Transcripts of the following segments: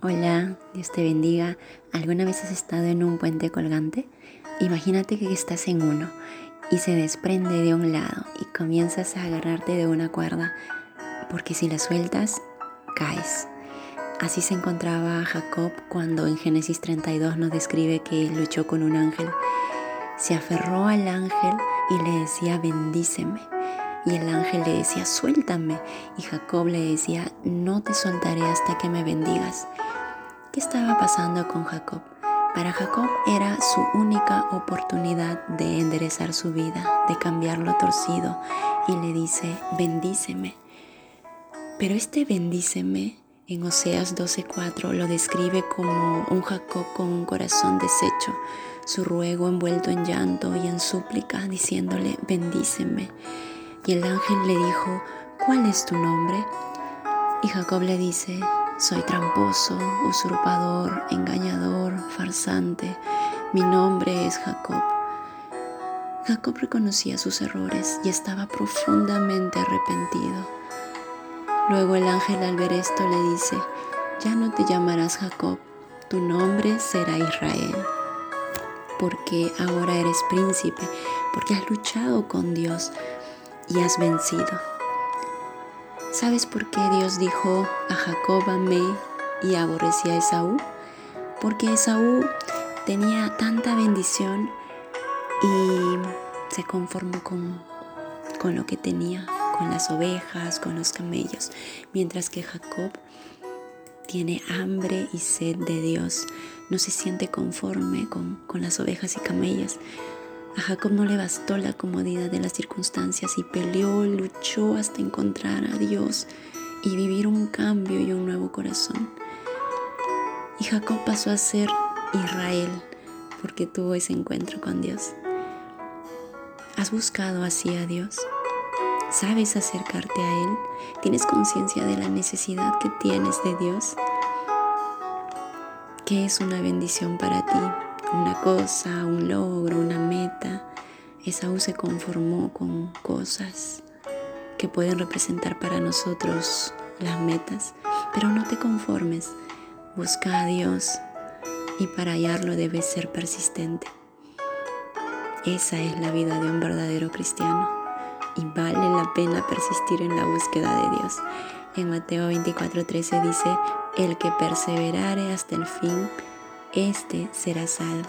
Hola, Dios te bendiga. ¿Alguna vez has estado en un puente colgante? Imagínate que estás en uno y se desprende de un lado y comienzas a agarrarte de una cuerda porque si la sueltas, caes. Así se encontraba Jacob cuando en Génesis 32 nos describe que luchó con un ángel. Se aferró al ángel y le decía, bendíceme. Y el ángel le decía, suéltame. Y Jacob le decía, no te soltaré hasta que me bendigas. ¿Qué estaba pasando con Jacob? Para Jacob era su única oportunidad de enderezar su vida, de cambiar lo torcido, y le dice, bendíceme. Pero este bendíceme en Oseas 12:4 lo describe como un Jacob con un corazón deshecho, su ruego envuelto en llanto y en súplica, diciéndole, bendíceme. Y el ángel le dijo, ¿cuál es tu nombre? Y Jacob le dice, soy tramposo, usurpador, engañador, farsante. Mi nombre es Jacob. Jacob reconocía sus errores y estaba profundamente arrepentido. Luego el ángel al ver esto le dice, ya no te llamarás Jacob, tu nombre será Israel, porque ahora eres príncipe, porque has luchado con Dios y has vencido. ¿Sabes por qué Dios dijo a Jacob amé y aborrecía a Esaú? Porque Esaú tenía tanta bendición y se conformó con, con lo que tenía, con las ovejas, con los camellos, mientras que Jacob tiene hambre y sed de Dios, no se siente conforme con, con las ovejas y camellas, a Jacob no le bastó la comodidad de las circunstancias y peleó, luchó hasta encontrar a Dios y vivir un cambio y un nuevo corazón. Y Jacob pasó a ser Israel porque tuvo ese encuentro con Dios. ¿Has buscado así a Dios? ¿Sabes acercarte a Él? ¿Tienes conciencia de la necesidad que tienes de Dios? ¿Qué es una bendición para ti? Una cosa, un logro, una meta. Esaú se conformó con cosas que pueden representar para nosotros las metas, pero no te conformes, busca a Dios y para hallarlo debes ser persistente. Esa es la vida de un verdadero cristiano y vale la pena persistir en la búsqueda de Dios. En Mateo 24:13 dice, el que perseverare hasta el fin, este será salvo.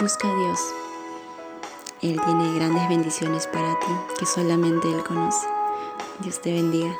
Busca a Dios. Él tiene grandes bendiciones para ti que solamente Él conoce. Dios te bendiga.